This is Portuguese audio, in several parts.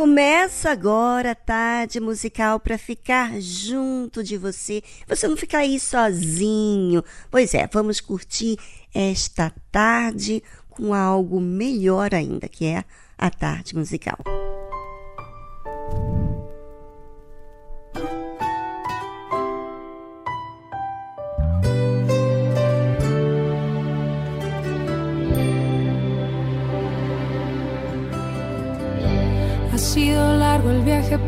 Começa agora a tarde musical para ficar junto de você. Você não ficar aí sozinho. Pois é, vamos curtir esta tarde com algo melhor ainda, que é a tarde musical.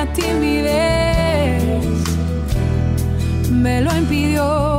la timidez me lo impidió.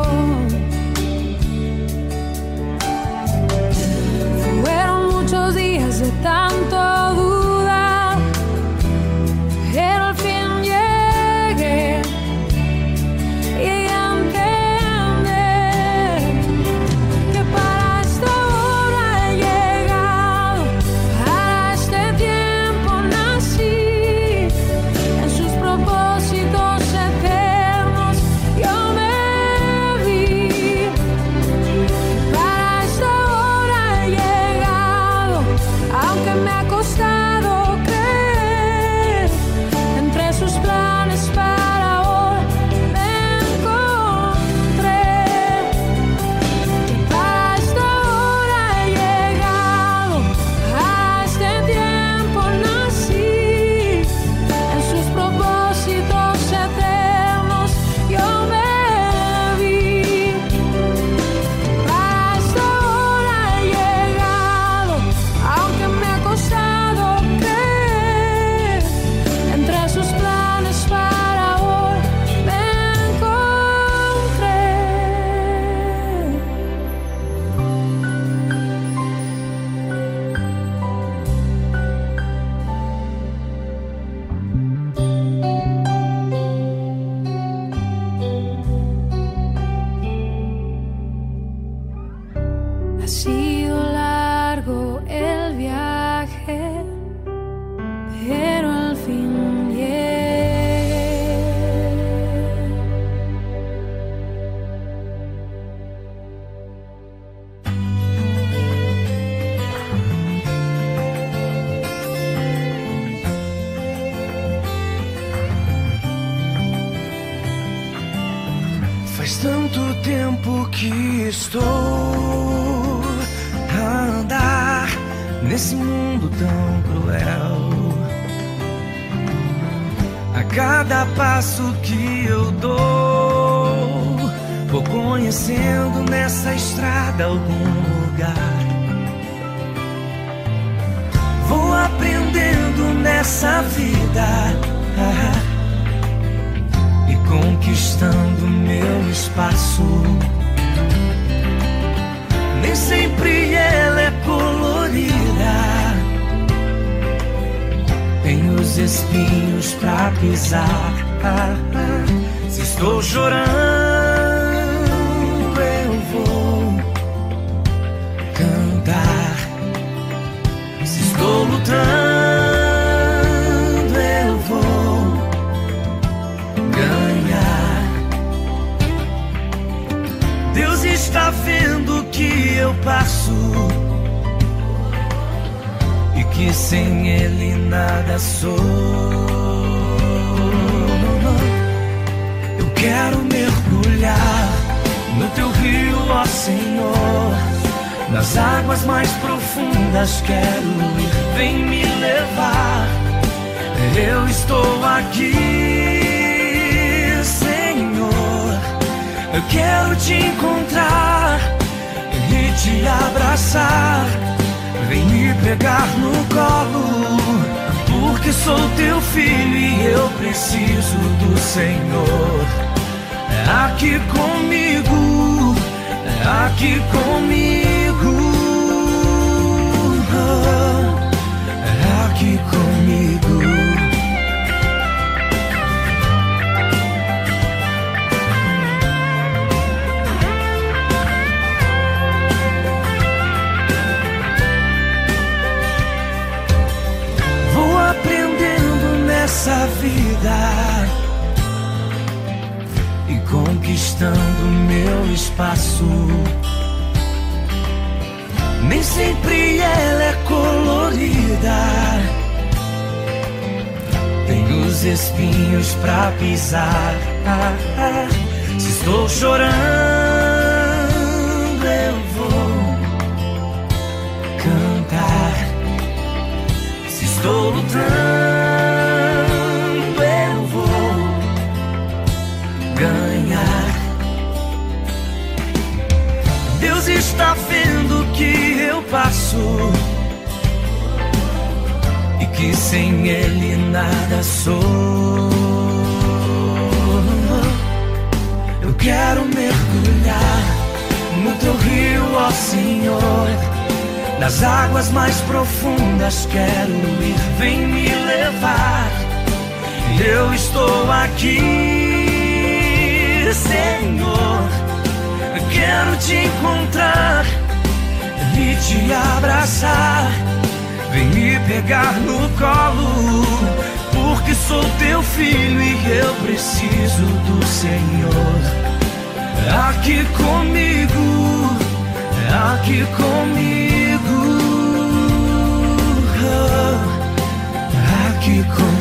vida e conquistando meu espaço. Nem sempre ela é colorida tem os espinhos pra pisar. Ah, ah. Se estou chorando, eu vou cantar. Se estou lutando. passo e que sem ele nada sou. Eu quero mergulhar no teu rio, ó Senhor. Nas águas mais profundas quero ir, vem me levar. Eu estou aqui, Senhor. Quero te encontrar e te abraçar. Vem me pegar no colo, porque sou teu filho e eu preciso do Senhor aqui comigo, aqui comigo, aqui comigo.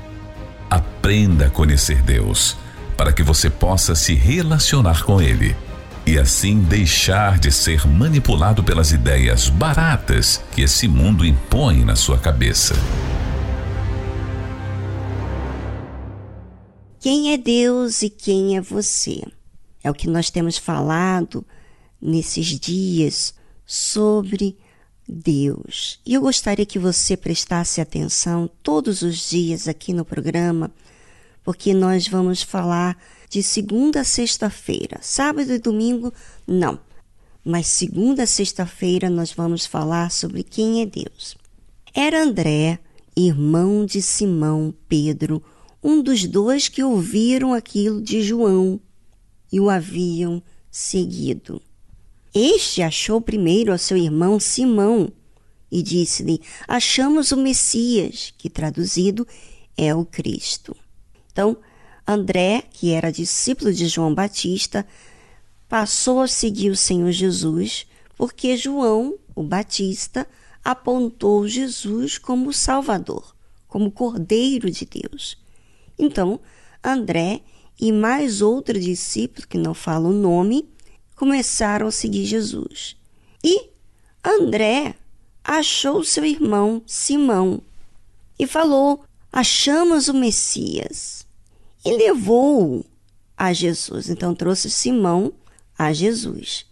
Aprenda a conhecer Deus, para que você possa se relacionar com Ele e assim deixar de ser manipulado pelas ideias baratas que esse mundo impõe na sua cabeça. Quem é Deus e quem é você? É o que nós temos falado nesses dias sobre Deus. E eu gostaria que você prestasse atenção todos os dias aqui no programa, porque nós vamos falar de segunda a sexta-feira. Sábado e domingo, não. Mas segunda a sexta-feira nós vamos falar sobre quem é Deus. Era André, irmão de Simão Pedro, um dos dois que ouviram aquilo de João e o haviam seguido. Este achou primeiro a seu irmão Simão e disse-lhe: Achamos o Messias, que traduzido é o Cristo. Então, André, que era discípulo de João Batista, passou a seguir o Senhor Jesus, porque João, o Batista, apontou Jesus como Salvador, como Cordeiro de Deus. Então, André e mais outro discípulo, que não fala o nome, começaram a seguir Jesus. E André achou seu irmão Simão e falou: Achamos o Messias. E levou-o a Jesus. Então trouxe Simão a Jesus.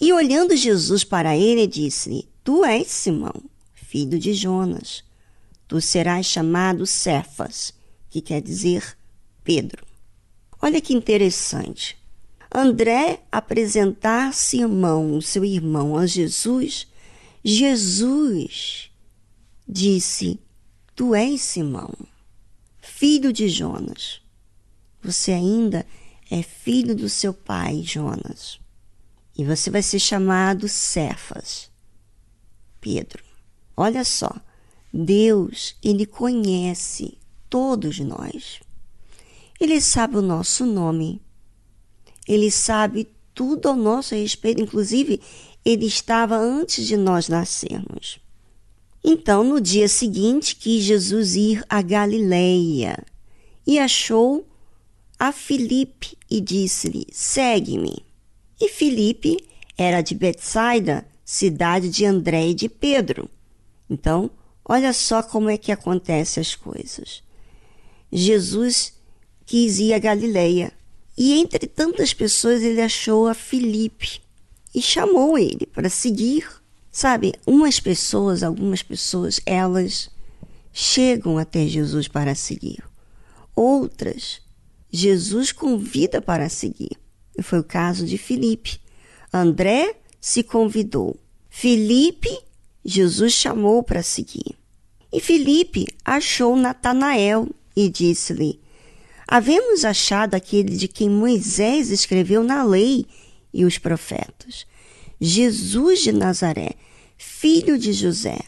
E olhando Jesus para ele, disse-lhe: Tu és Simão, filho de Jonas. Tu serás chamado Cefas, que quer dizer Pedro. Olha que interessante. André apresentar Simão, seu irmão, a Jesus, Jesus disse: Tu és Simão, filho de Jonas. Você ainda é filho do seu pai, Jonas. E você vai ser chamado Cefas, Pedro. Olha só, Deus, ele conhece todos nós. Ele sabe o nosso nome. Ele sabe tudo ao nosso respeito, inclusive ele estava antes de nós nascermos. Então, no dia seguinte, quis Jesus ir a Galileia e achou a Filipe e disse-lhe: Segue-me. E Filipe era de Betsaida, cidade de André e de Pedro. Então, olha só como é que acontecem as coisas. Jesus quis ir a Galileia e entre tantas pessoas ele achou a Filipe e chamou ele para seguir. Sabe, umas pessoas, algumas pessoas, elas chegam até Jesus para seguir. Outras, Jesus convida para seguir. E foi o caso de Filipe. André se convidou. Filipe, Jesus chamou para seguir. E Filipe achou Natanael e disse-lhe: Havemos achado aquele de quem Moisés escreveu na lei e os profetas, Jesus de Nazaré, filho de José.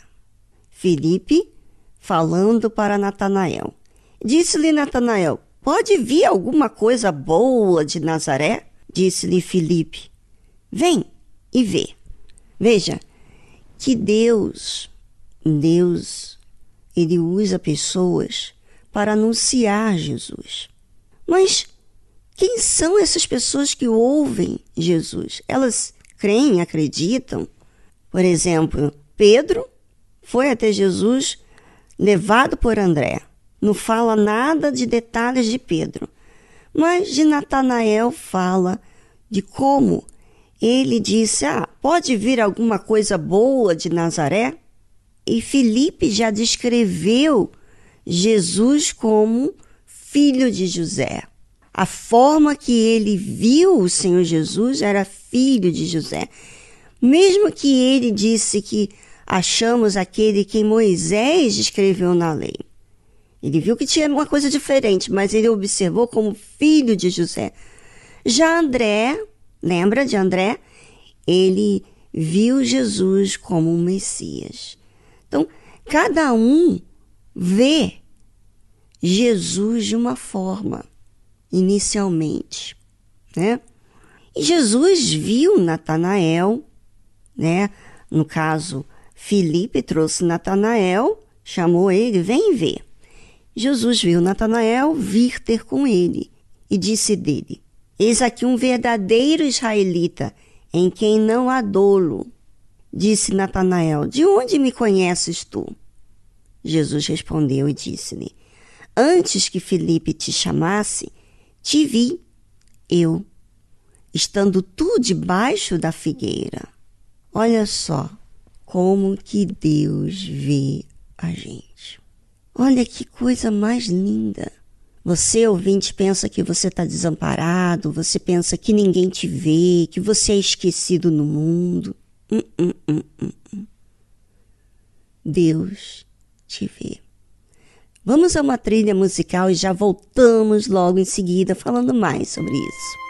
Filipe falando para Natanael: Disse-lhe Natanael: Pode vir alguma coisa boa de Nazaré? Disse-lhe Filipe: Vem e vê. Veja que Deus, Deus, ele usa pessoas para anunciar Jesus. Mas quem são essas pessoas que ouvem Jesus? Elas creem, acreditam? Por exemplo, Pedro foi até Jesus levado por André. Não fala nada de detalhes de Pedro, mas de Natanael fala de como ele disse: Ah, pode vir alguma coisa boa de Nazaré? E Felipe já descreveu Jesus como filho de José. A forma que ele viu o Senhor Jesus era filho de José. Mesmo que ele disse que achamos aquele que Moisés escreveu na lei. Ele viu que tinha uma coisa diferente, mas ele observou como filho de José. Já André, lembra de André? Ele viu Jesus como um Messias. Então, cada um vê Jesus de uma forma inicialmente, né? E Jesus viu Natanael, né? No caso, Filipe trouxe Natanael, chamou ele, vem ver. Jesus viu Natanael vir ter com ele e disse dele: Eis aqui um verdadeiro israelita, em quem não há dolo. Disse Natanael: De onde me conheces tu? Jesus respondeu e disse-lhe: Antes que Filipe te chamasse, te vi, eu, estando tu debaixo da figueira. Olha só como que Deus vê a gente. Olha que coisa mais linda. Você, ouvinte, pensa que você está desamparado, você pensa que ninguém te vê, que você é esquecido no mundo. Hum, hum, hum, hum, hum. Deus te vê. Vamos a uma trilha musical e já voltamos logo em seguida falando mais sobre isso.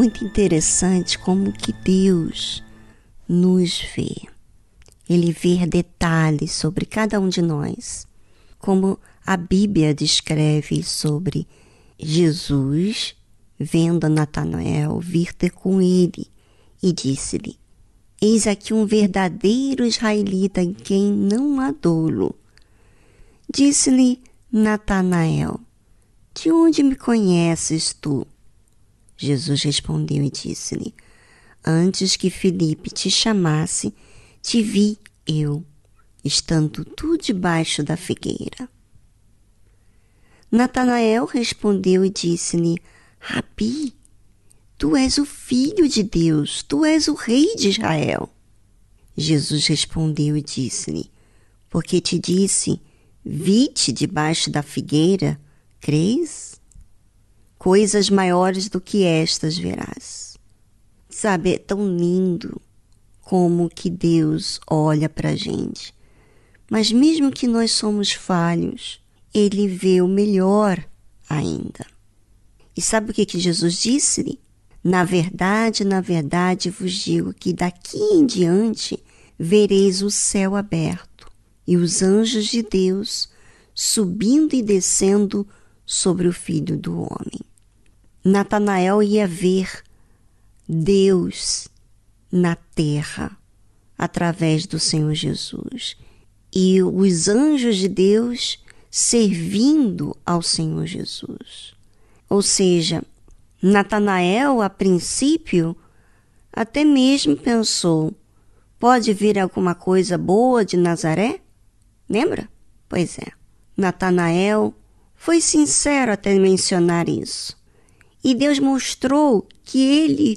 Muito interessante como que Deus nos vê. Ele vê detalhes sobre cada um de nós, como a Bíblia descreve sobre Jesus vendo Natanael vir ter com ele e disse-lhe: Eis aqui um verdadeiro israelita em quem não há dolo. Disse-lhe Natanael: De onde me conheces tu? Jesus respondeu e disse-lhe: Antes que Felipe te chamasse, te vi eu, estando tu debaixo da figueira. Natanael respondeu e disse-lhe: Rabi, tu és o filho de Deus, tu és o rei de Israel. Jesus respondeu e disse-lhe: Porque te disse, vi-te debaixo da figueira, crês? Coisas maiores do que estas verás. Sabe, é tão lindo como que Deus olha para a gente. Mas mesmo que nós somos falhos, Ele vê o melhor ainda. E sabe o que, que Jesus disse-lhe? Na verdade, na verdade vos digo que daqui em diante vereis o céu aberto e os anjos de Deus subindo e descendo sobre o Filho do Homem. Natanael ia ver Deus na terra através do Senhor Jesus e os anjos de Deus servindo ao Senhor Jesus. Ou seja, Natanael, a princípio, até mesmo pensou: pode vir alguma coisa boa de Nazaré? Lembra? Pois é. Natanael foi sincero até mencionar isso. E Deus mostrou que ele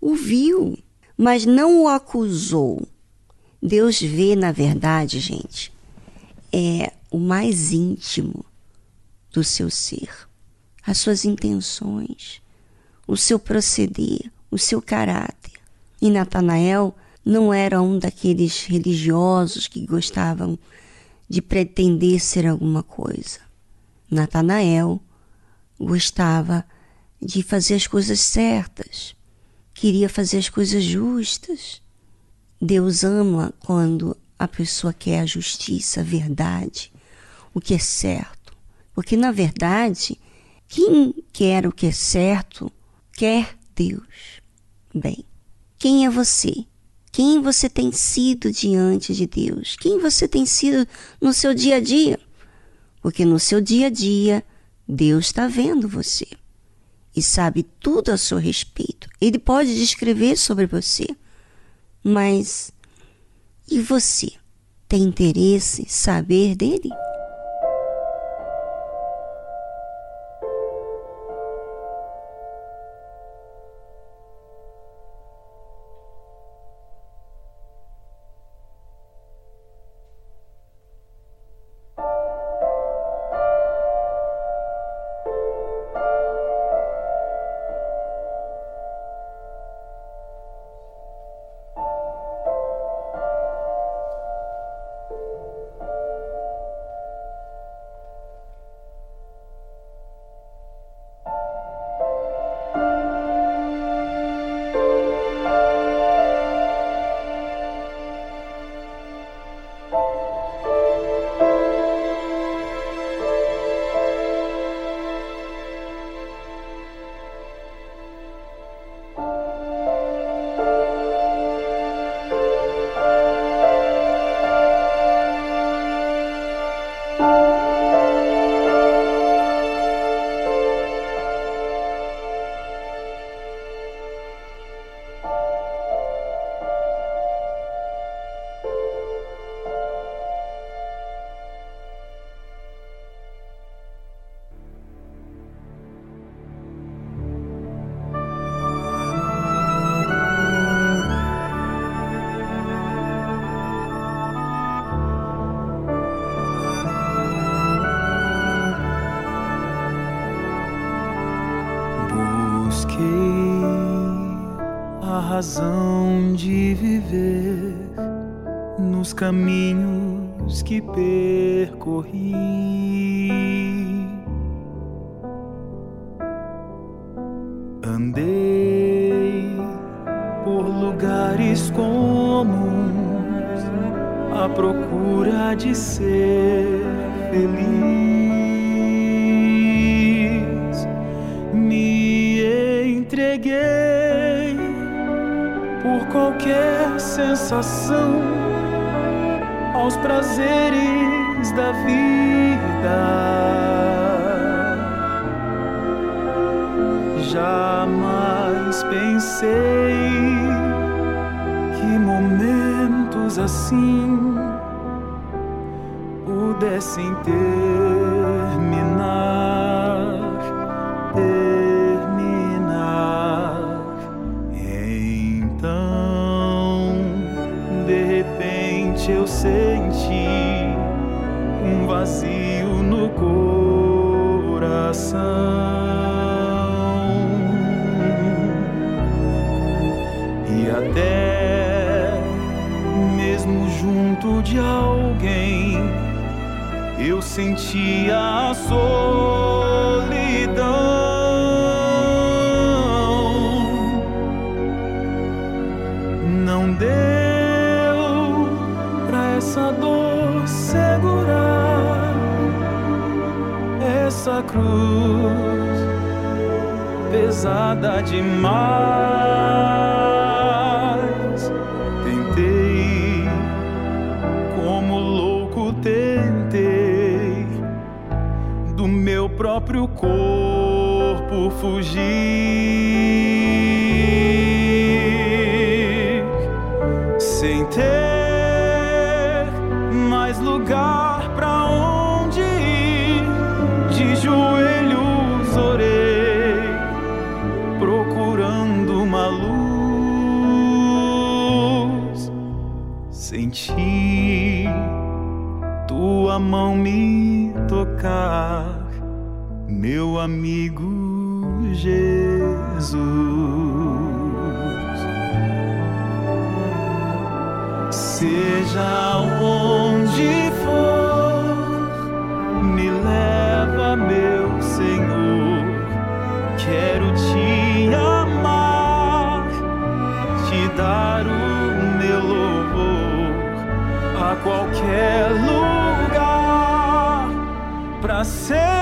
o viu, mas não o acusou. Deus vê, na verdade, gente, é o mais íntimo do seu ser, as suas intenções, o seu proceder, o seu caráter. E Natanael não era um daqueles religiosos que gostavam de pretender ser alguma coisa. Natanael gostava de fazer as coisas certas, queria fazer as coisas justas. Deus ama quando a pessoa quer a justiça, a verdade, o que é certo. Porque, na verdade, quem quer o que é certo, quer Deus. Bem, quem é você? Quem você tem sido diante de Deus? Quem você tem sido no seu dia a dia? Porque no seu dia a dia, Deus está vendo você e sabe tudo a seu respeito. Ele pode descrever sobre você, mas e você? Tem interesse em saber dele? Próprio corpo fugir, sem ter mais lugar para onde ir. De joelhos orei, procurando uma luz. Senti tua mão me tocar amigo Jesus. Seja onde for, me leva, meu Senhor. Quero te amar, te dar o meu louvor a qualquer lugar para ser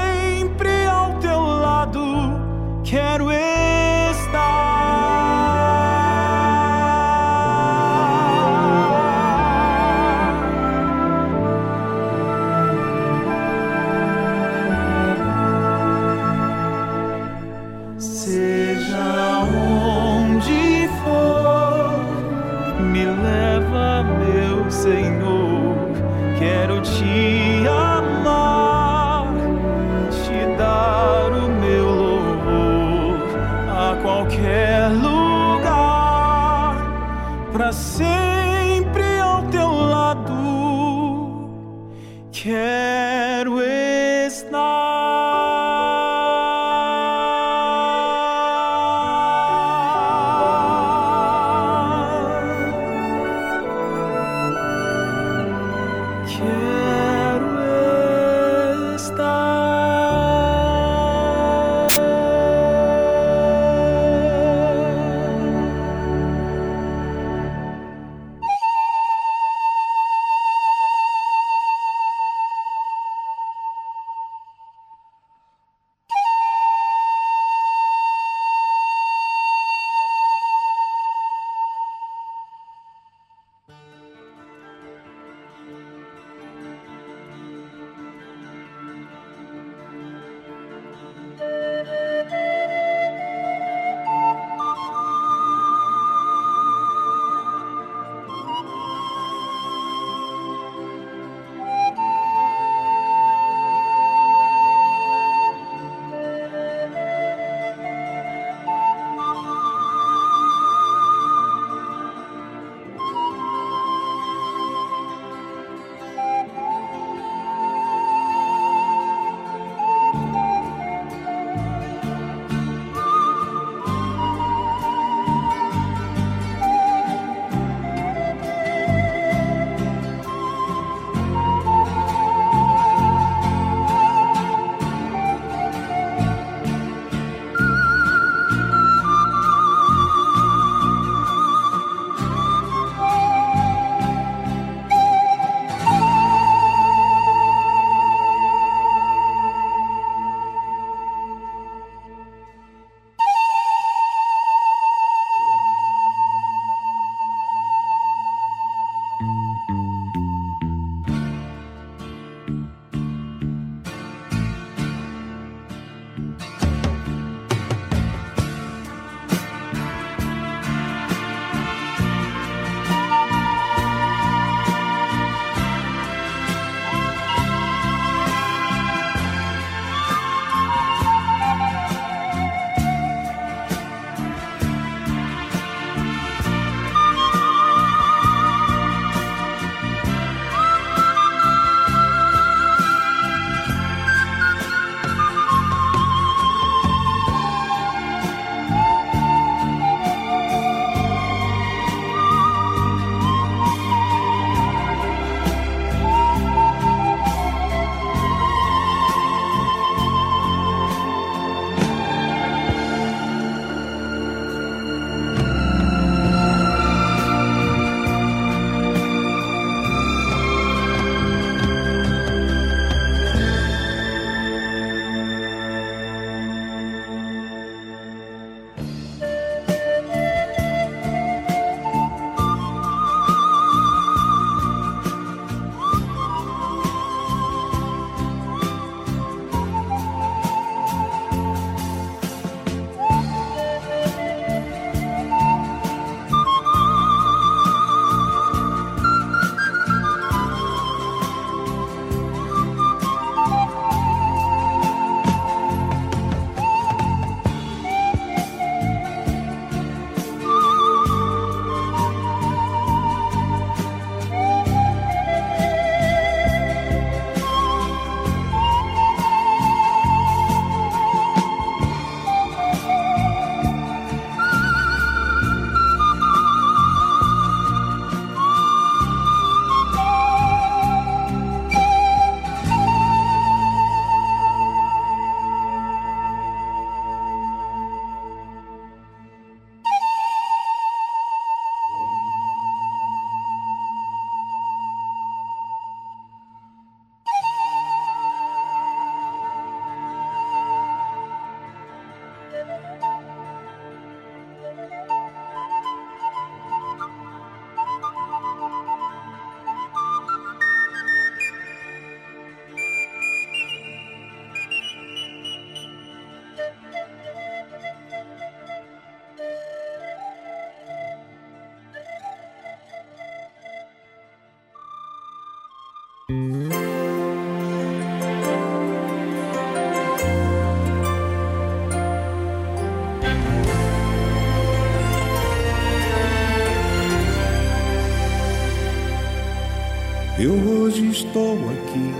hoje estou aqui,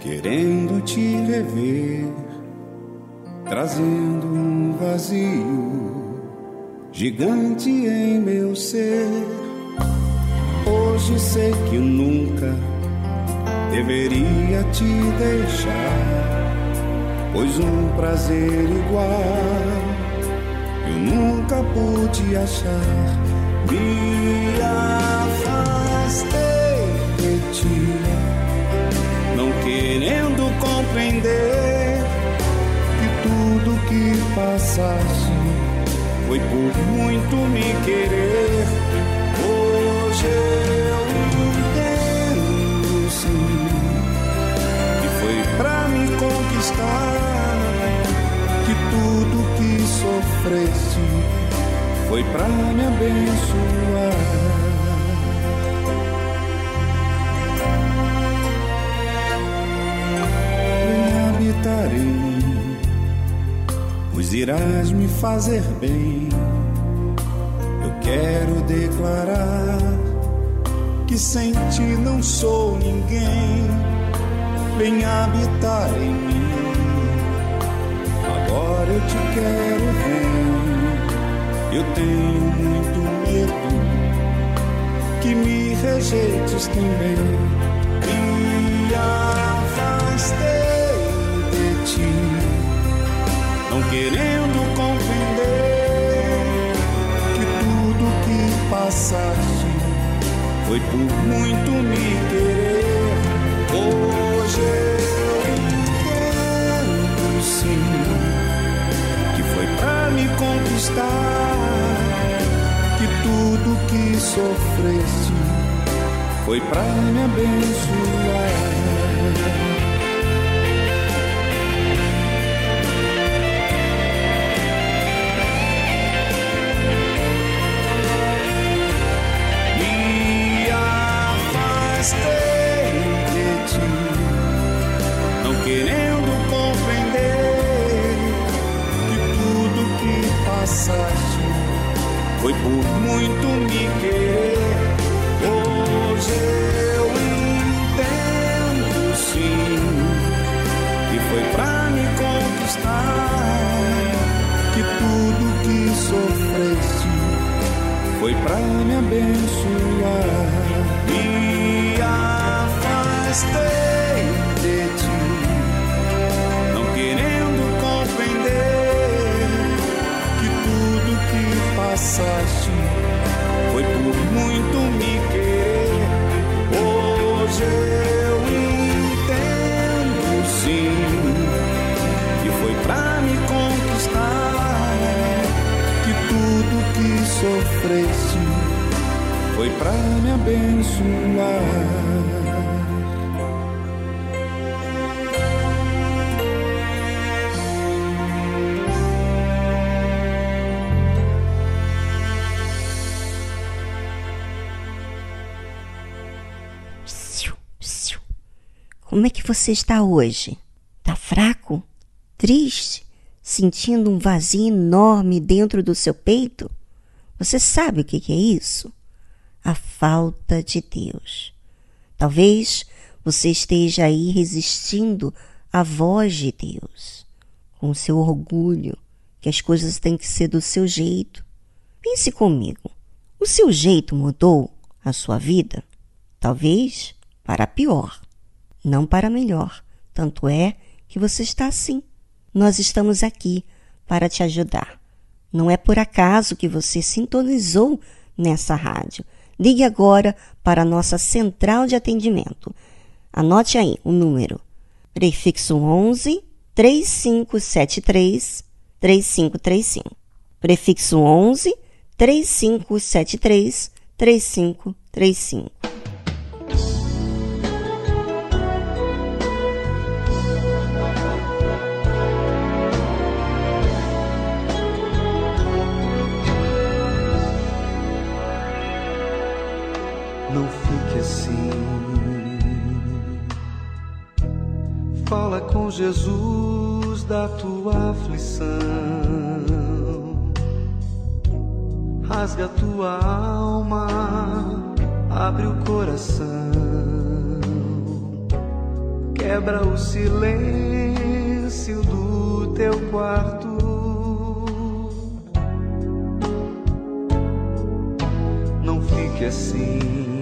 querendo te rever, trazendo um vazio gigante em meu ser. Hoje sei que nunca deveria te deixar, pois um prazer igual eu nunca pude achar. Me afastei não querendo compreender que tudo que passaste foi por muito me querer. Hoje eu entendo sim que foi pra me conquistar que tudo que sofreste foi pra me abençoar. Pois irás me fazer bem. Eu quero declarar que sem ti não sou ninguém. Vem habitar em mim, agora eu te quero ver. Eu tenho muito medo que me rejeites também. Me afastei não querendo compreender que tudo que passaste foi por muito me querer. Hoje eu entendo sim que foi pra me conquistar que tudo que sofreste foi pra me abençoar. Foi por muito me querer. Você está hoje? Tá fraco? Triste? Sentindo um vazio enorme dentro do seu peito? Você sabe o que é isso? A falta de Deus. Talvez você esteja aí resistindo à voz de Deus, com seu orgulho, que as coisas têm que ser do seu jeito. Pense comigo. O seu jeito mudou a sua vida? Talvez para pior, não para melhor. Tanto é que você está assim. Nós estamos aqui para te ajudar. Não é por acaso que você sintonizou nessa rádio. Ligue agora para a nossa central de atendimento. Anote aí o número. Prefixo 11 3573 3535. Prefixo 11 3573 3535. Fala com Jesus da tua aflição. Rasga tua alma, abre o coração. Quebra o silêncio do teu quarto. Não fique assim.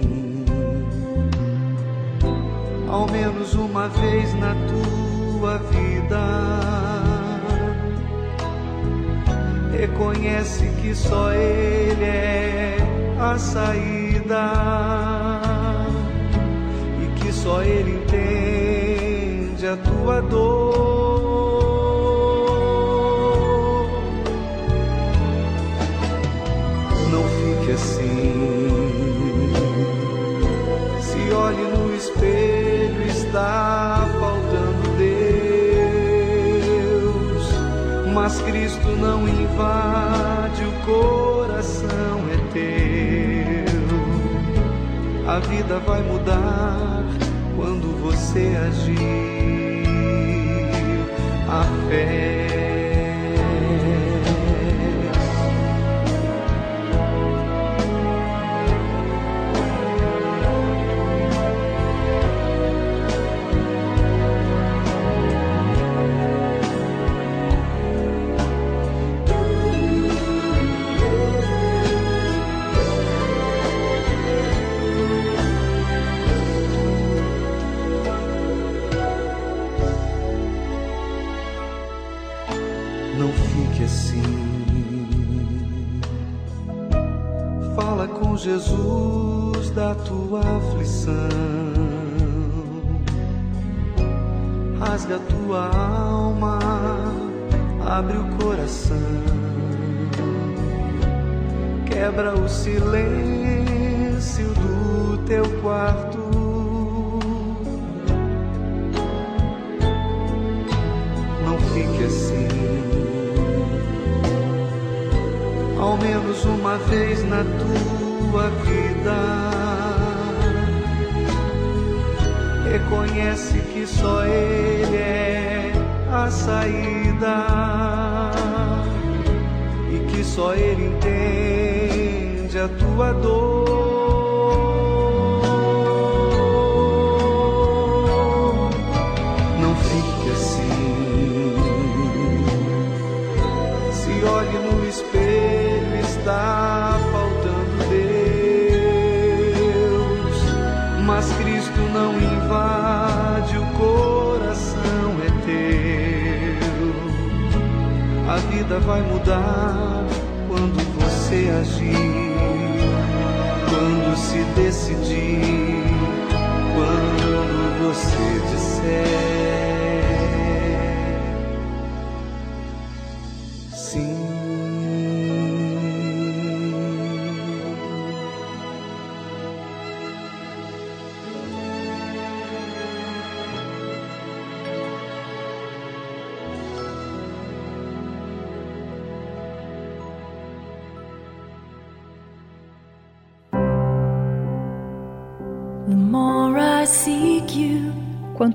Ao menos uma vez na tua vida. Reconhece que só Ele é a saída e que só Ele entende a tua dor. Vida vai mudar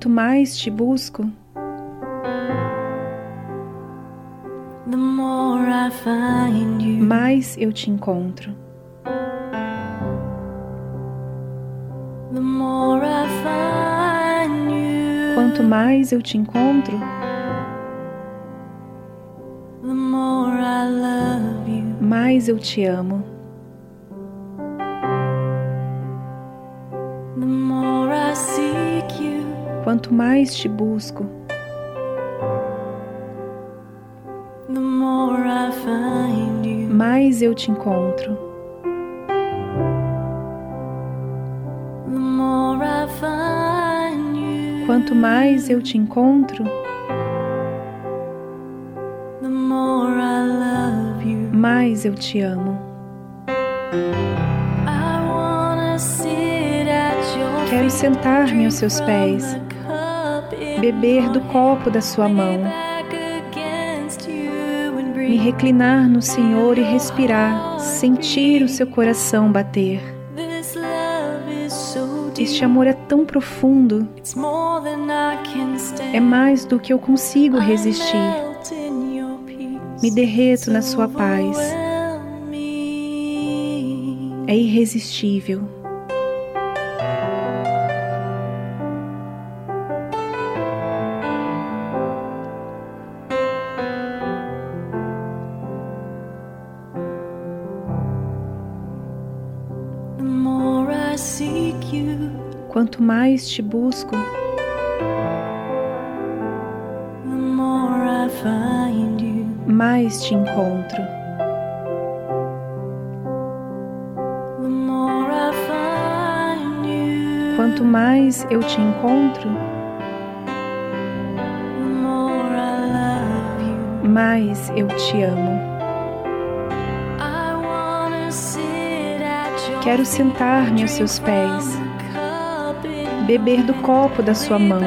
Quanto mais te busco, the more I find you. mais eu te encontro. The more I find you, Quanto mais eu te encontro, the more I love you. mais eu te amo. Quanto mais te busco, mais eu te encontro. Quanto mais eu te encontro, mais eu te amo. Quero sentar-me aos seus pés, beber do copo da sua mão, me reclinar no Senhor e respirar, sentir o seu coração bater. Este amor é tão profundo, é mais do que eu consigo resistir. Me derreto na sua paz. É irresistível. Quanto mais te busco, mais te encontro. Quanto mais eu te encontro, mais eu te amo. Quero sentar-me aos seus pés, beber do copo da sua mão,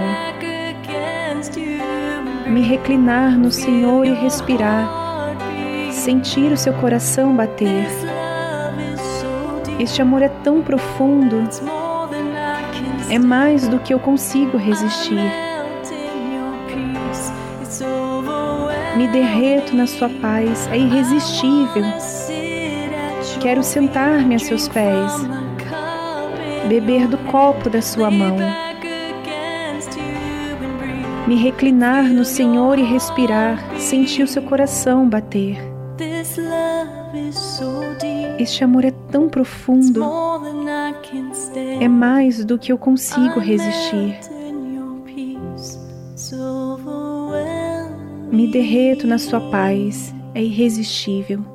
me reclinar no Senhor e respirar, sentir o seu coração bater. Este amor é tão profundo, é mais do que eu consigo resistir. Me derreto na sua paz, é irresistível. Quero sentar-me a seus pés, beber do copo da sua mão, me reclinar no Senhor e respirar, sentir o seu coração bater. Este amor é tão profundo, é mais do que eu consigo resistir. Me derreto na sua paz, é irresistível.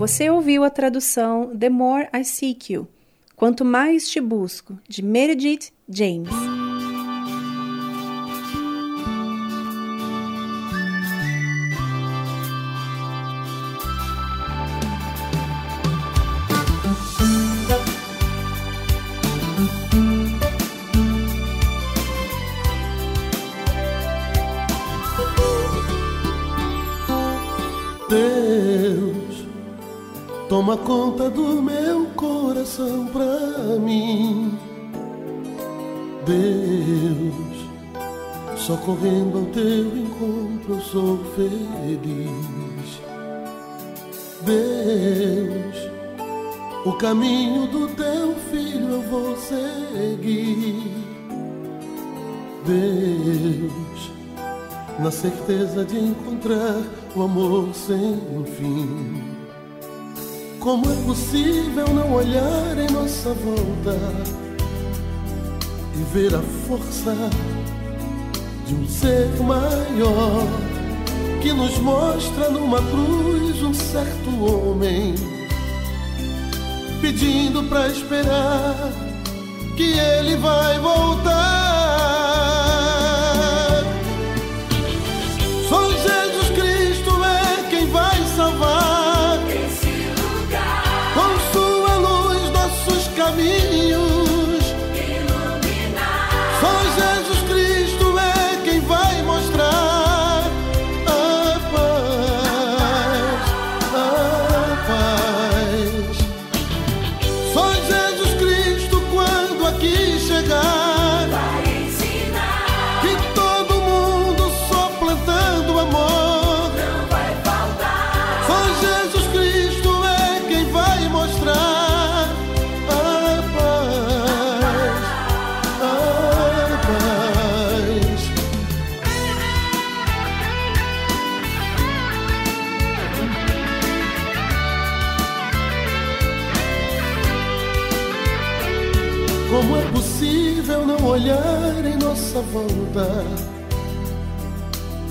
você ouviu a tradução The More I Seek You, Quanto Mais Te Busco, de Meredith James. caminho do teu filho eu vou seguir. Deus, na certeza de encontrar o amor sem fim. Como é possível não olhar em nossa volta e ver a força de um ser maior que nos mostra numa cruz um certo homem? pedindo pra esperar que ele vai voltar.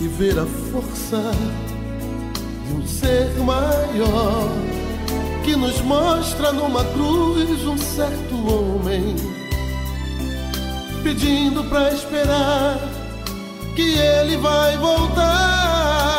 e ver a força de um ser maior que nos mostra numa cruz um certo homem pedindo para esperar que ele vai voltar.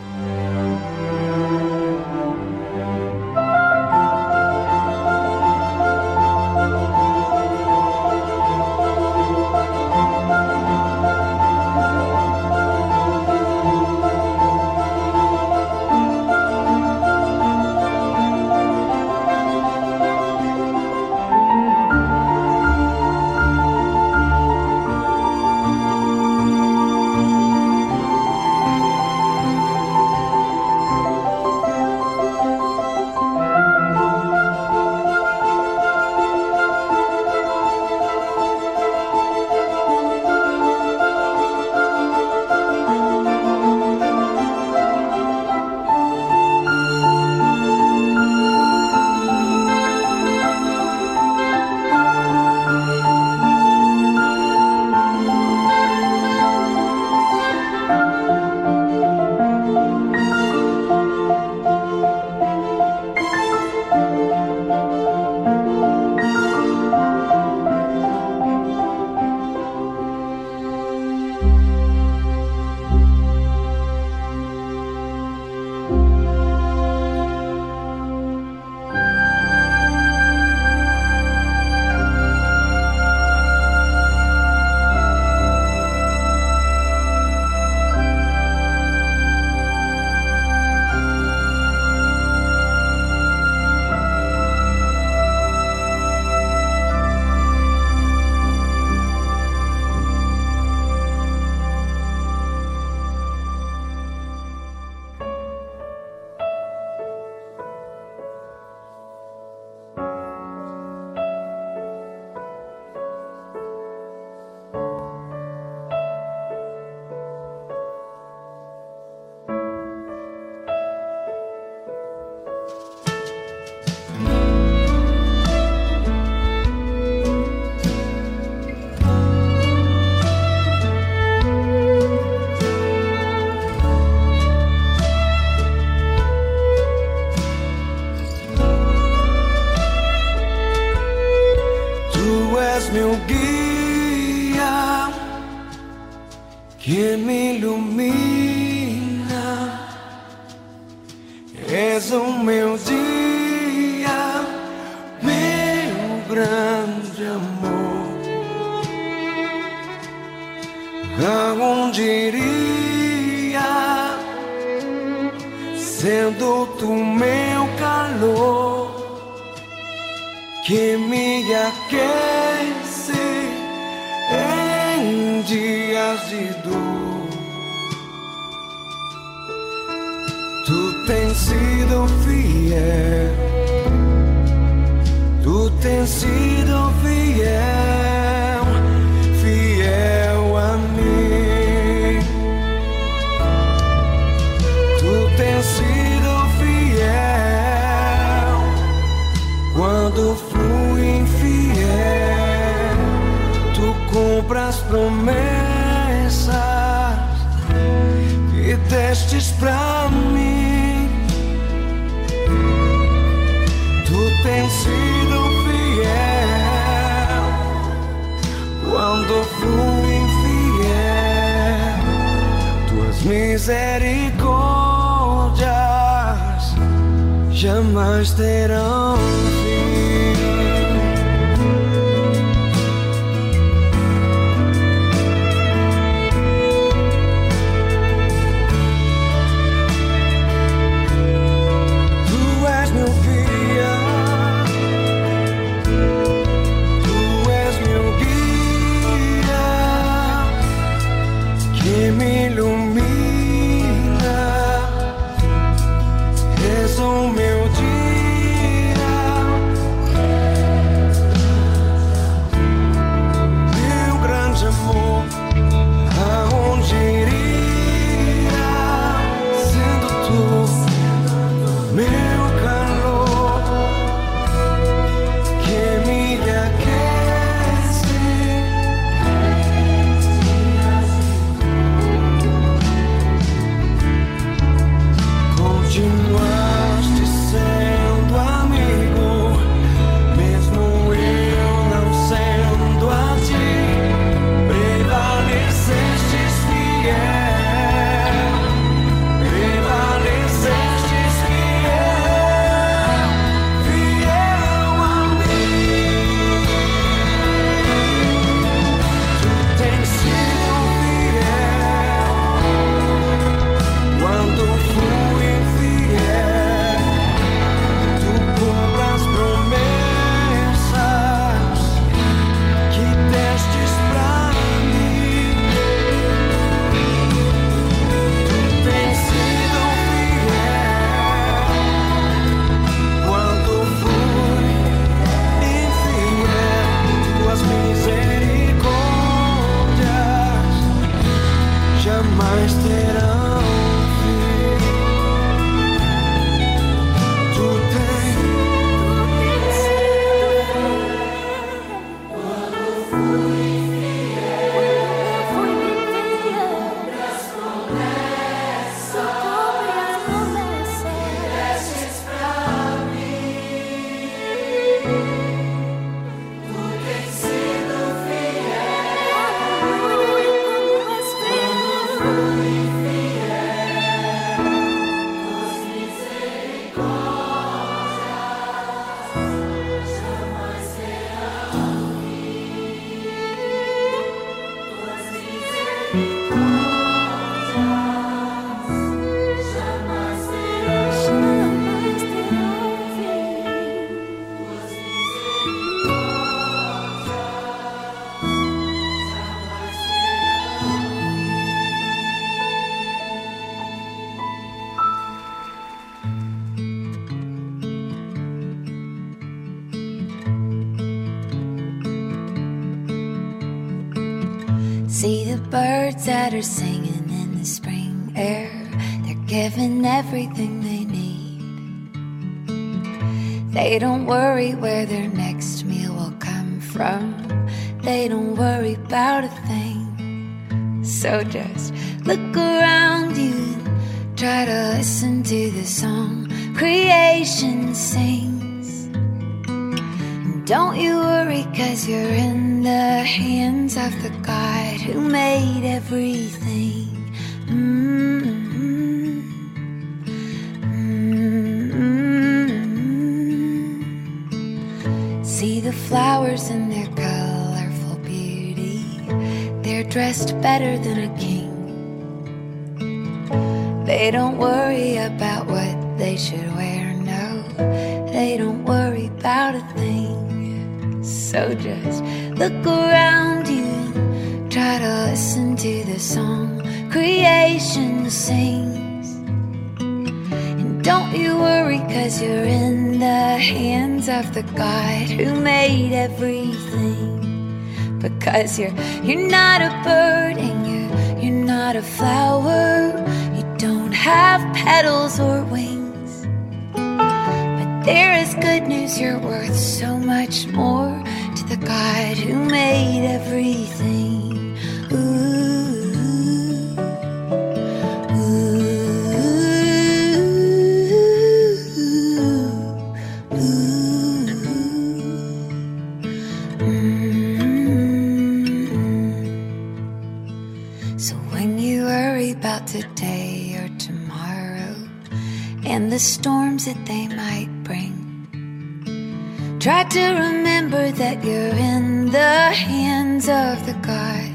They don't worry about what they should wear, no. They don't worry about a thing. So just look around you and try to listen to the song creation sings. And don't you worry, cause you're in the hands of the God who made everything. Because you're you're not a bird and you're you're not a flower. Have petals or wings. But there is good news, you're worth so much more to the God who made everything. Storms that they might bring, try to remember that you're in the hands of the God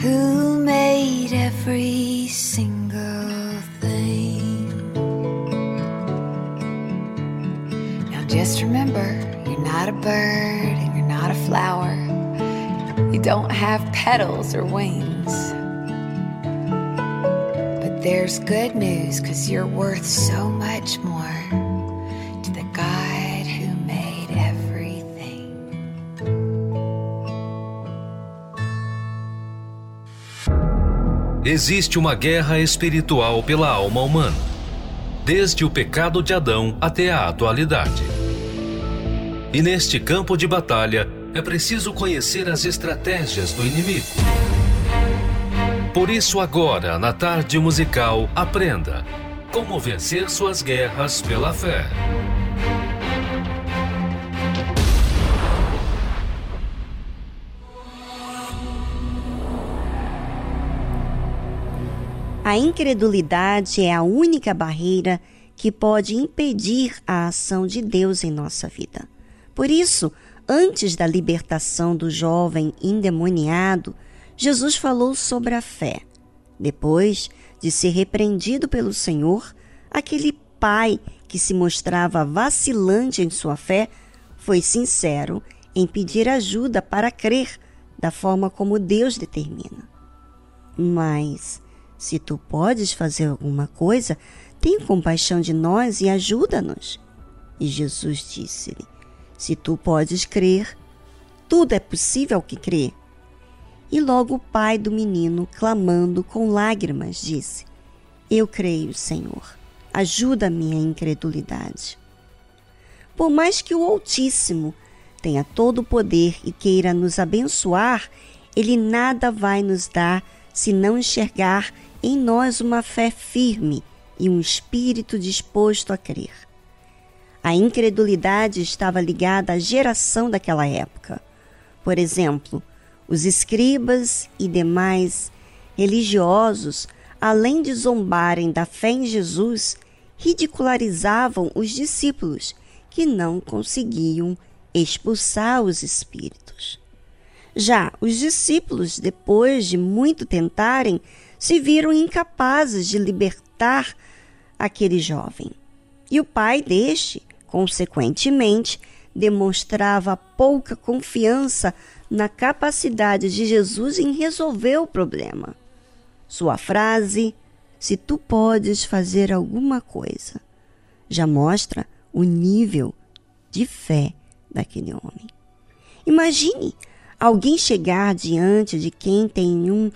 who made every single thing. Now just remember, you're not a bird and you're not a flower. You don't have petals or wings. There's good news because you're worth so much more to the God who made everything. Existe uma guerra espiritual pela alma humana, desde o pecado de Adão até a atualidade. E neste campo de batalha é preciso conhecer as estratégias do inimigo. Por isso, agora, na tarde musical, aprenda como vencer suas guerras pela fé. A incredulidade é a única barreira que pode impedir a ação de Deus em nossa vida. Por isso, antes da libertação do jovem endemoniado, Jesus falou sobre a fé. Depois de ser repreendido pelo Senhor, aquele pai que se mostrava vacilante em sua fé foi sincero em pedir ajuda para crer da forma como Deus determina. Mas, se tu podes fazer alguma coisa, tem compaixão de nós e ajuda-nos. E Jesus disse-lhe: Se tu podes crer, tudo é possível que crê. E logo o pai do menino, clamando com lágrimas, disse: Eu creio, Senhor, ajuda a minha incredulidade. Por mais que o Altíssimo tenha todo o poder e queira nos abençoar, ele nada vai nos dar se não enxergar em nós uma fé firme e um espírito disposto a crer. A incredulidade estava ligada à geração daquela época. Por exemplo, os escribas e demais religiosos, além de zombarem da fé em Jesus, ridicularizavam os discípulos que não conseguiam expulsar os espíritos. Já os discípulos, depois de muito tentarem, se viram incapazes de libertar aquele jovem. E o pai deste, consequentemente, demonstrava pouca confiança na capacidade de Jesus em resolver o problema. Sua frase, se tu podes fazer alguma coisa, já mostra o nível de fé daquele homem. Imagine alguém chegar diante de quem tem um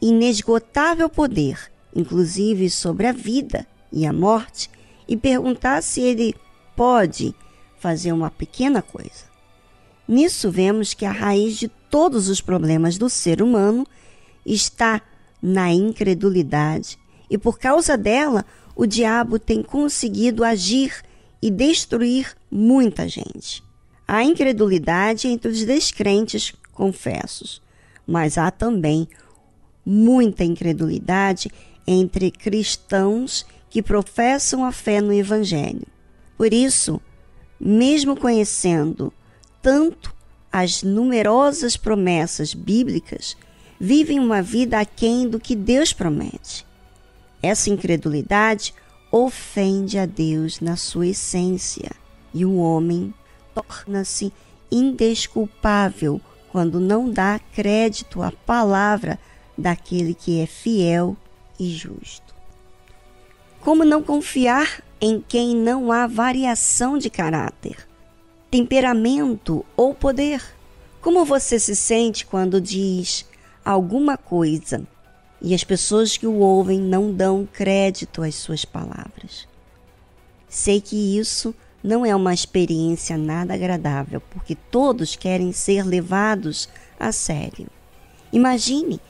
inesgotável poder, inclusive sobre a vida e a morte, e perguntar se ele pode fazer uma pequena coisa. Nisso vemos que a raiz de todos os problemas do ser humano está na incredulidade, e por causa dela, o diabo tem conseguido agir e destruir muita gente. Há incredulidade entre os descrentes confessos, mas há também muita incredulidade entre cristãos que professam a fé no Evangelho. Por isso, mesmo conhecendo tanto as numerosas promessas bíblicas, vivem uma vida aquém do que Deus promete. Essa incredulidade ofende a Deus na sua essência e o homem torna-se indesculpável quando não dá crédito à palavra daquele que é fiel e justo. Como não confiar em quem não há variação de caráter, temperamento ou poder? Como você se sente quando diz alguma coisa e as pessoas que o ouvem não dão crédito às suas palavras? Sei que isso não é uma experiência nada agradável, porque todos querem ser levados a sério. Imagine,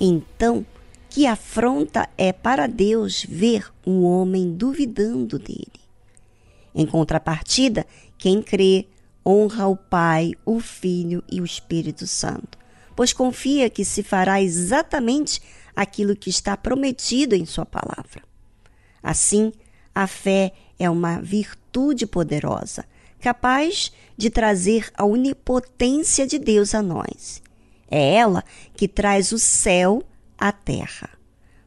então, que afronta é para Deus ver um homem duvidando dele. Em contrapartida, quem crê honra o Pai, o Filho e o Espírito Santo, pois confia que se fará exatamente aquilo que está prometido em Sua palavra. Assim, a fé é uma virtude poderosa, capaz de trazer a onipotência de Deus a nós. É ela que traz o céu à terra.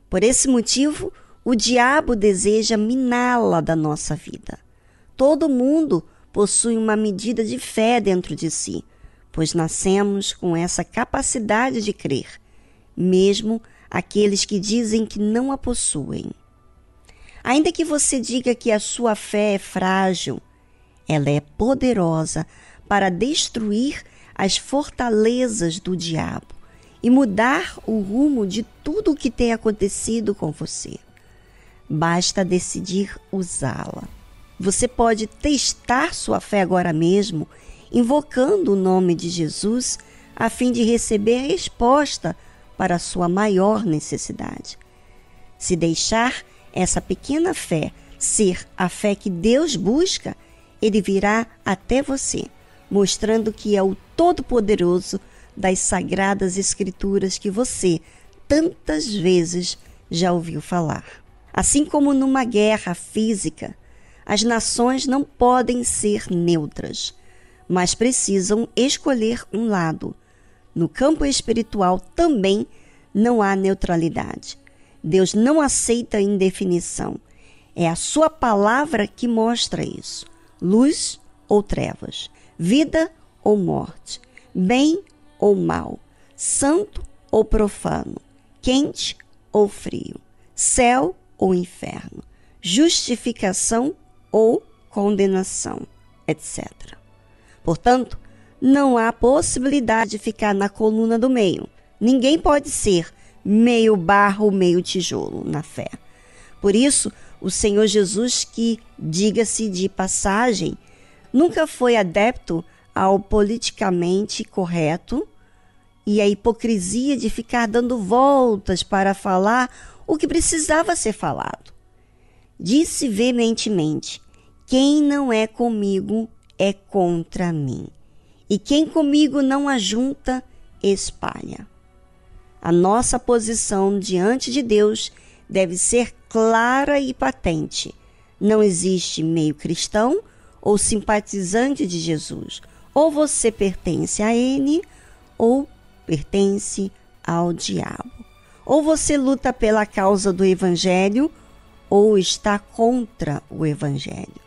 Por esse motivo, o diabo deseja miná-la da nossa vida. Todo mundo possui uma medida de fé dentro de si, pois nascemos com essa capacidade de crer, mesmo aqueles que dizem que não a possuem. Ainda que você diga que a sua fé é frágil, ela é poderosa para destruir as fortalezas do diabo e mudar o rumo de tudo o que tem acontecido com você. Basta decidir usá-la. Você pode testar sua fé agora mesmo, invocando o nome de Jesus, a fim de receber a resposta para a sua maior necessidade. Se deixar essa pequena fé ser a fé que Deus busca, ele virá até você, mostrando que é o Todo-Poderoso das sagradas escrituras que você tantas vezes já ouviu falar. Assim como numa guerra física, as nações não podem ser neutras, mas precisam escolher um lado. No campo espiritual também não há neutralidade. Deus não aceita indefinição. É a sua palavra que mostra isso. Luz ou trevas, vida ou morte, bem ou mal, santo ou profano, quente ou frio, céu ou inferno, justificação ou condenação, etc. Portanto, não há possibilidade de ficar na coluna do meio. Ninguém pode ser meio barro, meio tijolo na fé. Por isso, o Senhor Jesus, que, diga-se de passagem, nunca foi adepto ao politicamente correto e a hipocrisia de ficar dando voltas para falar o que precisava ser falado. Disse veementemente: Quem não é comigo é contra mim, e quem comigo não ajunta, espalha. A nossa posição diante de Deus deve ser clara e patente. Não existe meio cristão ou simpatizante de Jesus ou você pertence a ele ou pertence ao diabo. Ou você luta pela causa do evangelho ou está contra o evangelho.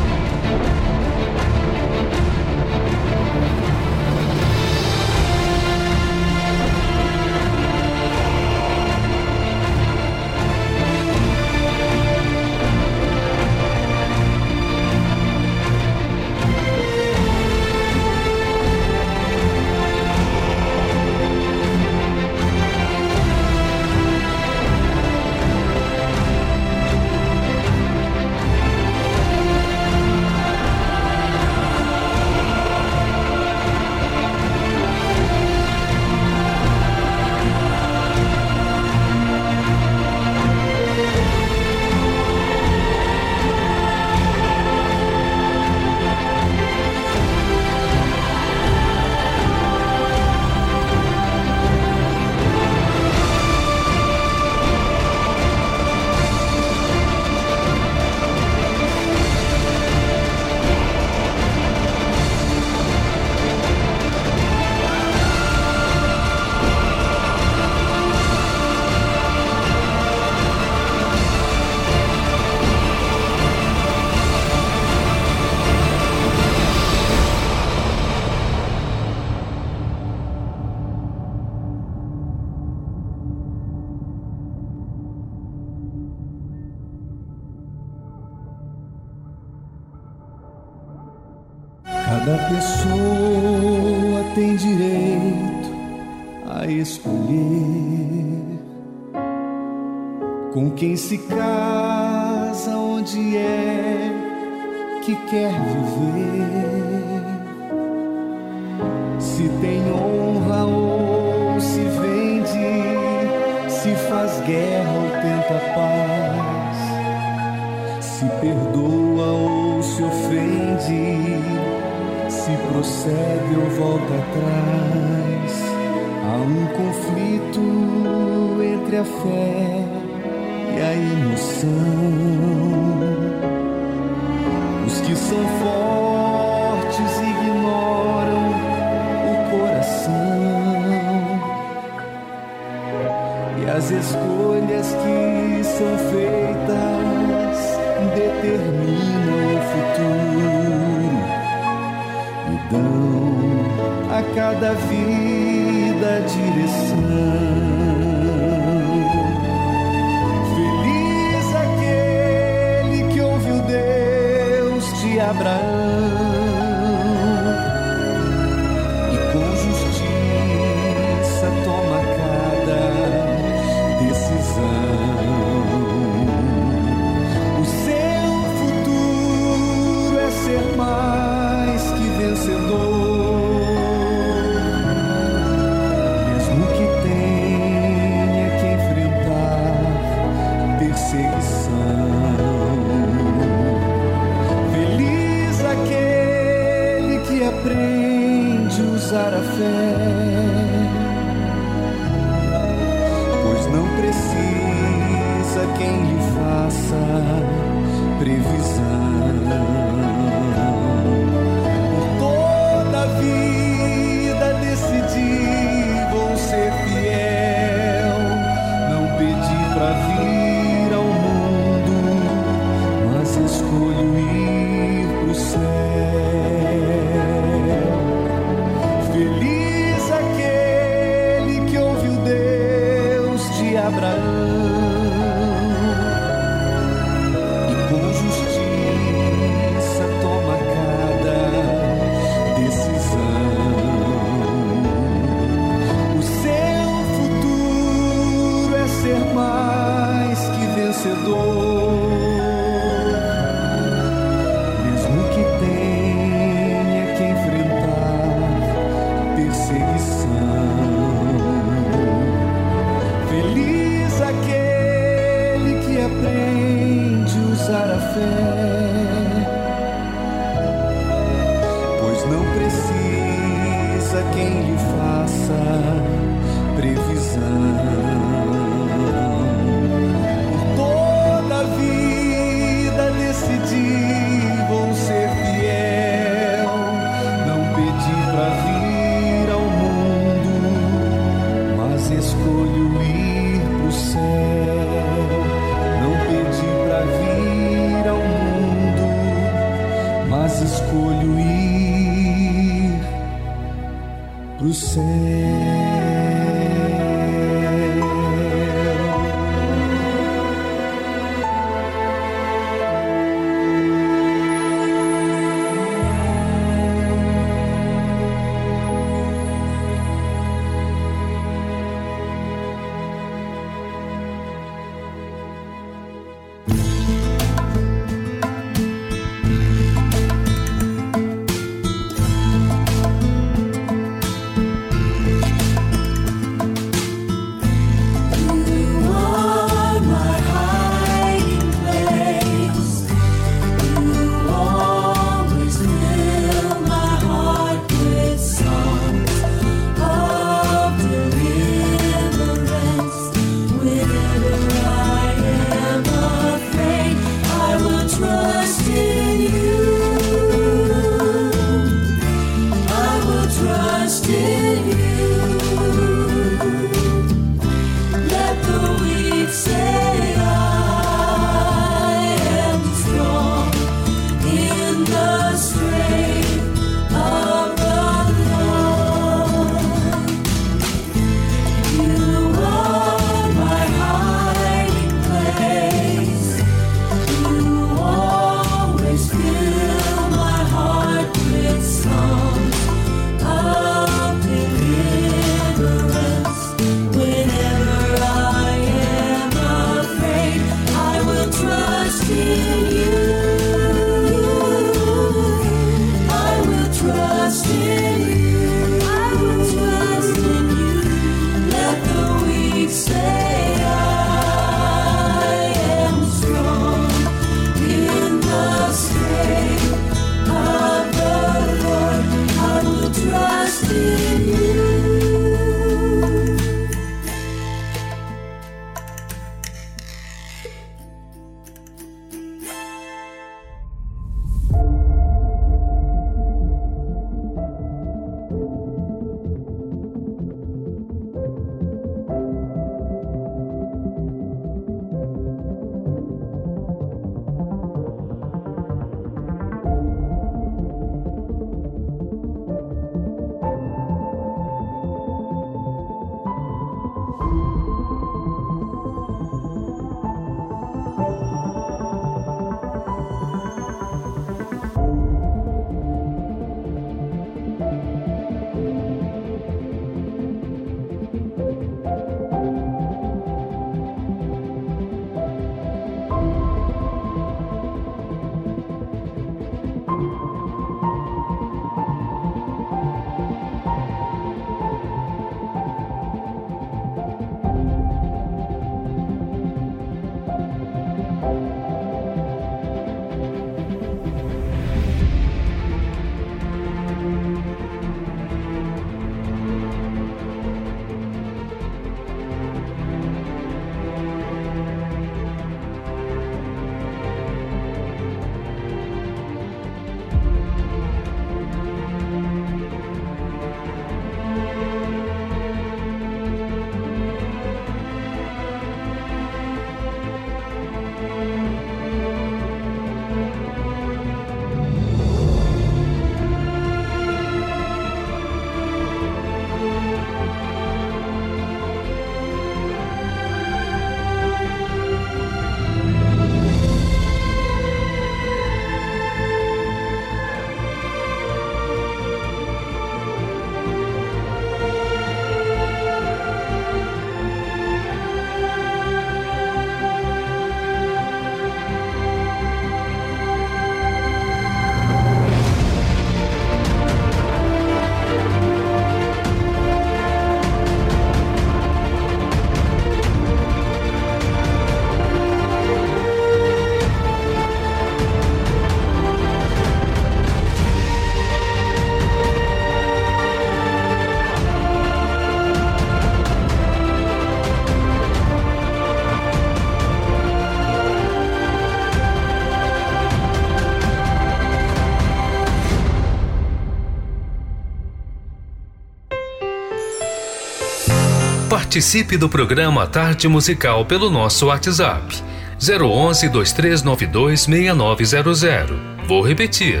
Participe do programa Tarde Musical pelo nosso WhatsApp 011 2392 6900. Vou repetir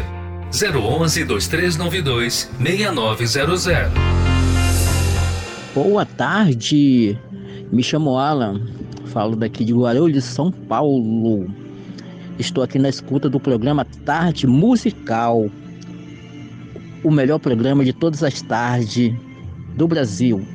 011 2392 6900. Boa tarde, me chamo Alan, falo daqui de Guarulhos, São Paulo. Estou aqui na escuta do programa Tarde Musical, o melhor programa de todas as tardes do Brasil.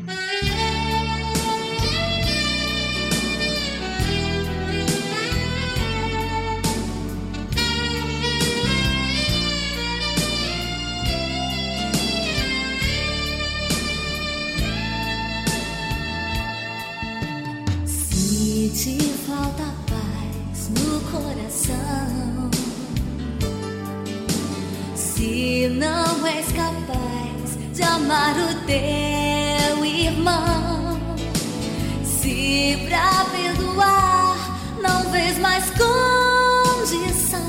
Teu irmão, se pra perdoar não vês mais condição,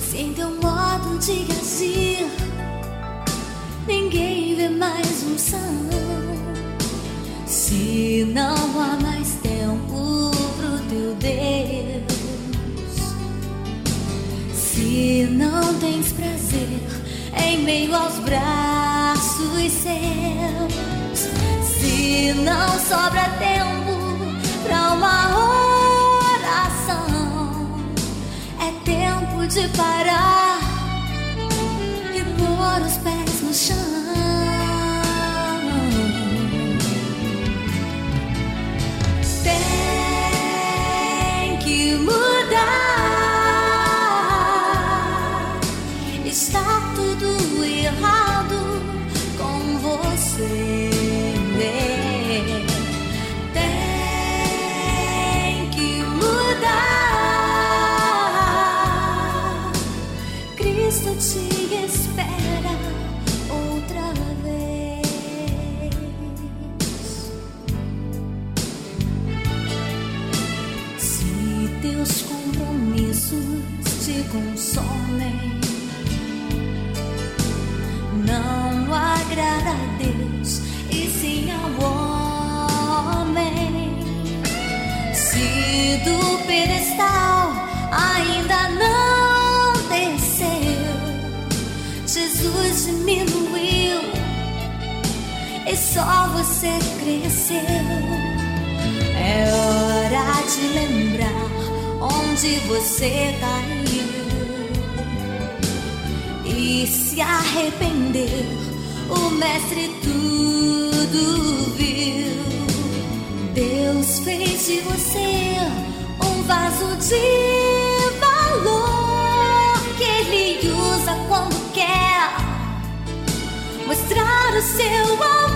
se em teu modo de agir ninguém vê mais unção. Se não há mais tempo pro teu Deus, se não tens prazer em meio aos braços seus, se não sobra tempo pra uma oração, é tempo de parar agrada a Deus e sim ao homem. Se do pedestal ainda não desceu, Jesus diminuiu e só você cresceu. É hora de lembrar onde você caiu e se arrepender. O Mestre tudo viu. Deus fez de você um vaso de valor que Ele usa quando quer mostrar o seu amor.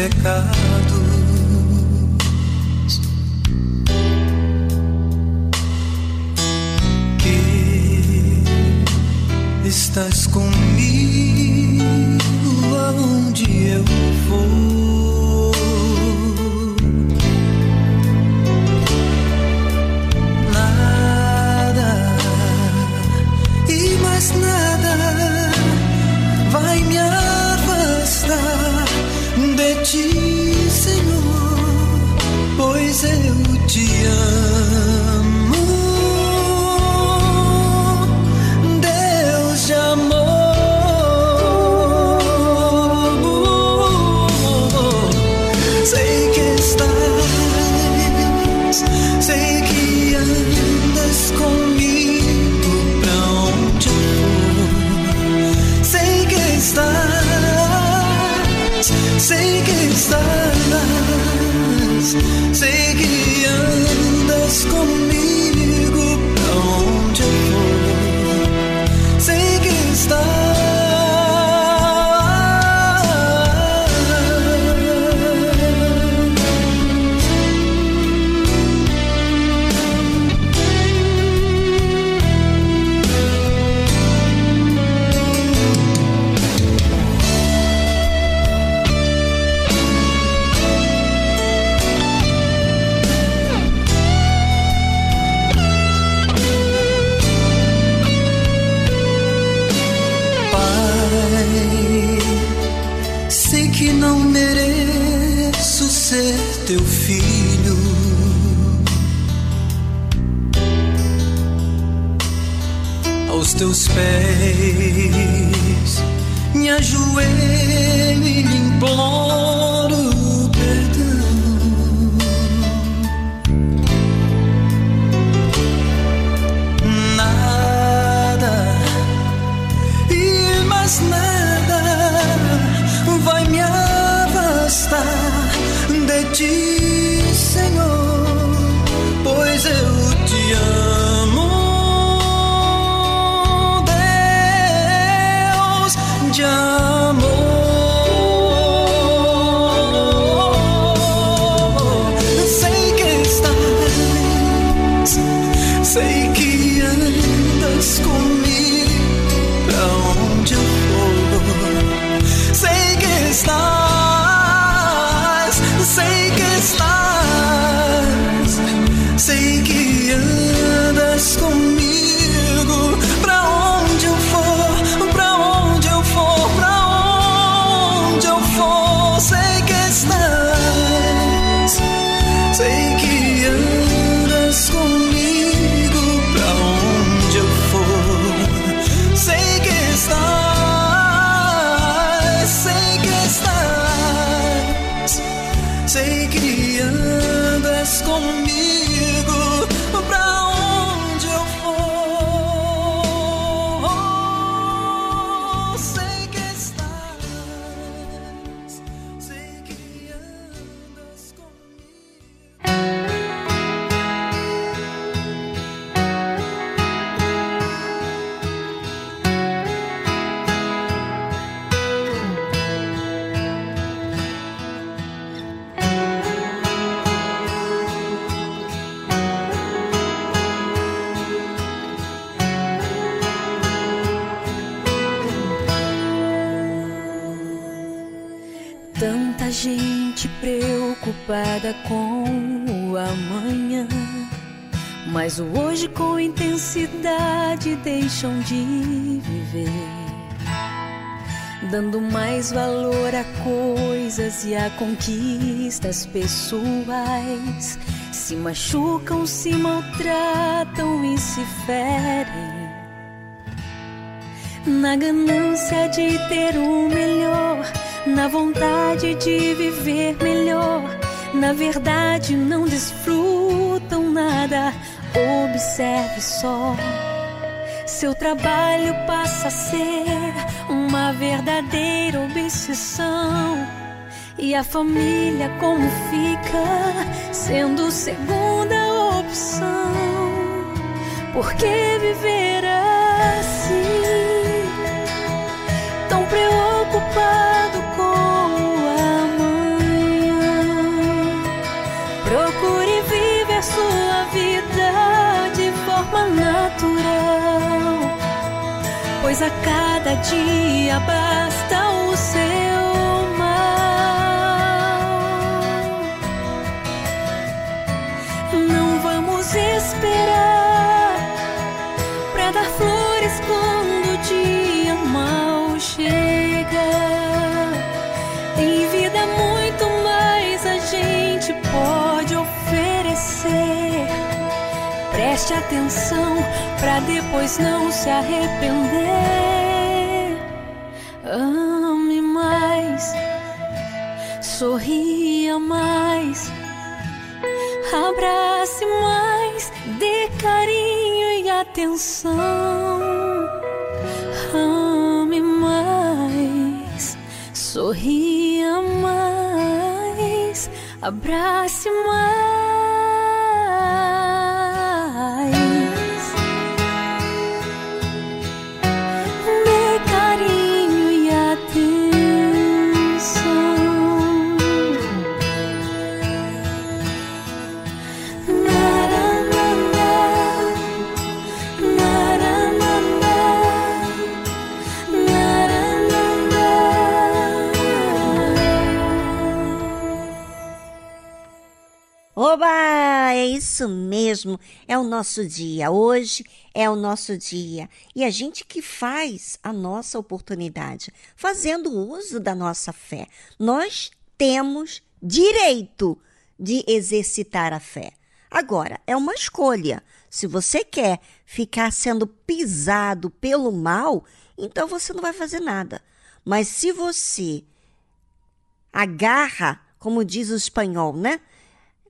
te cae. Se a conquistas pessoais, se machucam, se maltratam e se ferem. Na ganância de ter o melhor, na vontade de viver melhor, na verdade não desfrutam nada. Observe só. Seu trabalho passa a ser uma verdadeira obsessão e a família como fica, sendo segunda opção? Por que viver assim? Tão preocupado com o amanhã. Procure viver sua vida de forma natural, pois a cada dia basta o seu. Esperar pra dar flores quando o dia mal chega. Em vida, muito mais a gente pode oferecer. Preste atenção pra depois não se arrepender. Ame mais, sorria mais, abrace mais, carinho e atenção. Ame mais, sorria mais, abrace mais. É isso mesmo. É o nosso dia. Hoje é o nosso dia. E a gente que faz a nossa oportunidade, fazendo uso da nossa fé. Nós temos direito de exercitar a fé. Agora, é uma escolha. Se você quer ficar sendo pisado pelo mal, então você não vai fazer nada. Mas se você agarra, como diz o espanhol, né?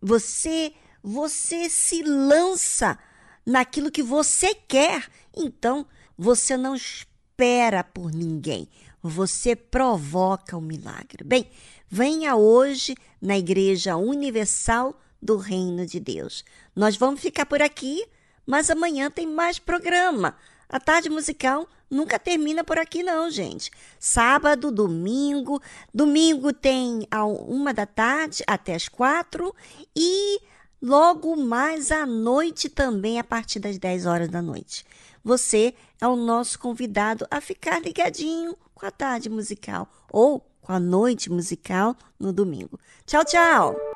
Você você se lança naquilo que você quer. Então, você não espera por ninguém. Você provoca o milagre. Bem, venha hoje na Igreja Universal do Reino de Deus. Nós vamos ficar por aqui, mas amanhã tem mais programa. A tarde musical nunca termina por aqui, não, gente. Sábado, domingo. Domingo tem a uma da tarde até as quatro. E logo mais à noite também, a partir das 10 horas da noite. Você é o nosso convidado a ficar ligadinho com a tarde musical ou com a noite musical no domingo. Tchau, tchau!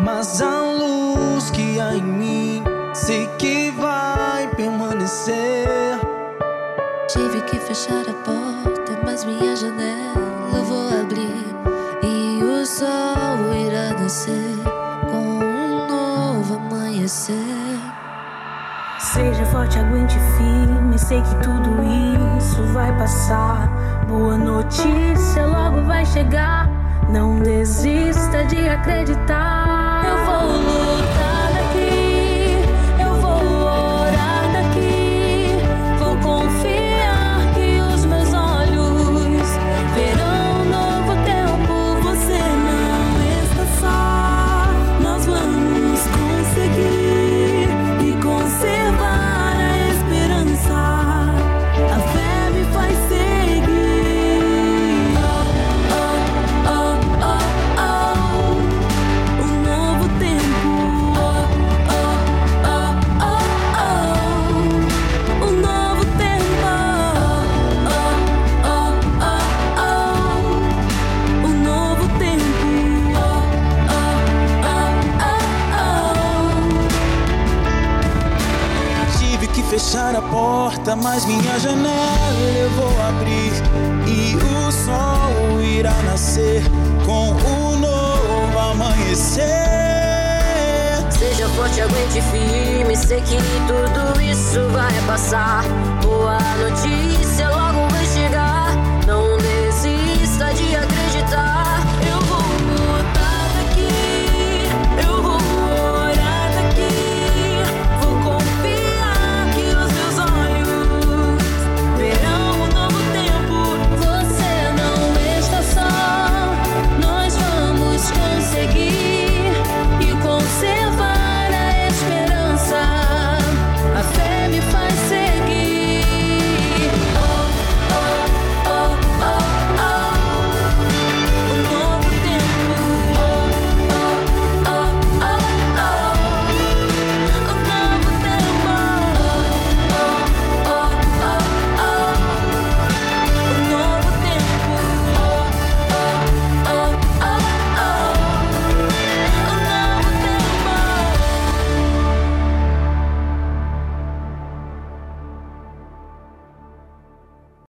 Mas a luz que há em mim sei que vai permanecer. Tive que fechar a porta, mas minha janela eu vou abrir e o sol irá nascer com um novo amanhecer. Seja forte, aguente firme. Sei que tudo isso vai passar. Boa notícia logo vai chegar. Não desista de acreditar. Fechar a porta, mas minha janela eu vou abrir e o sol irá nascer com um novo amanhecer. Seja forte, aguente firme. Sei que tudo isso vai passar. Boa notícia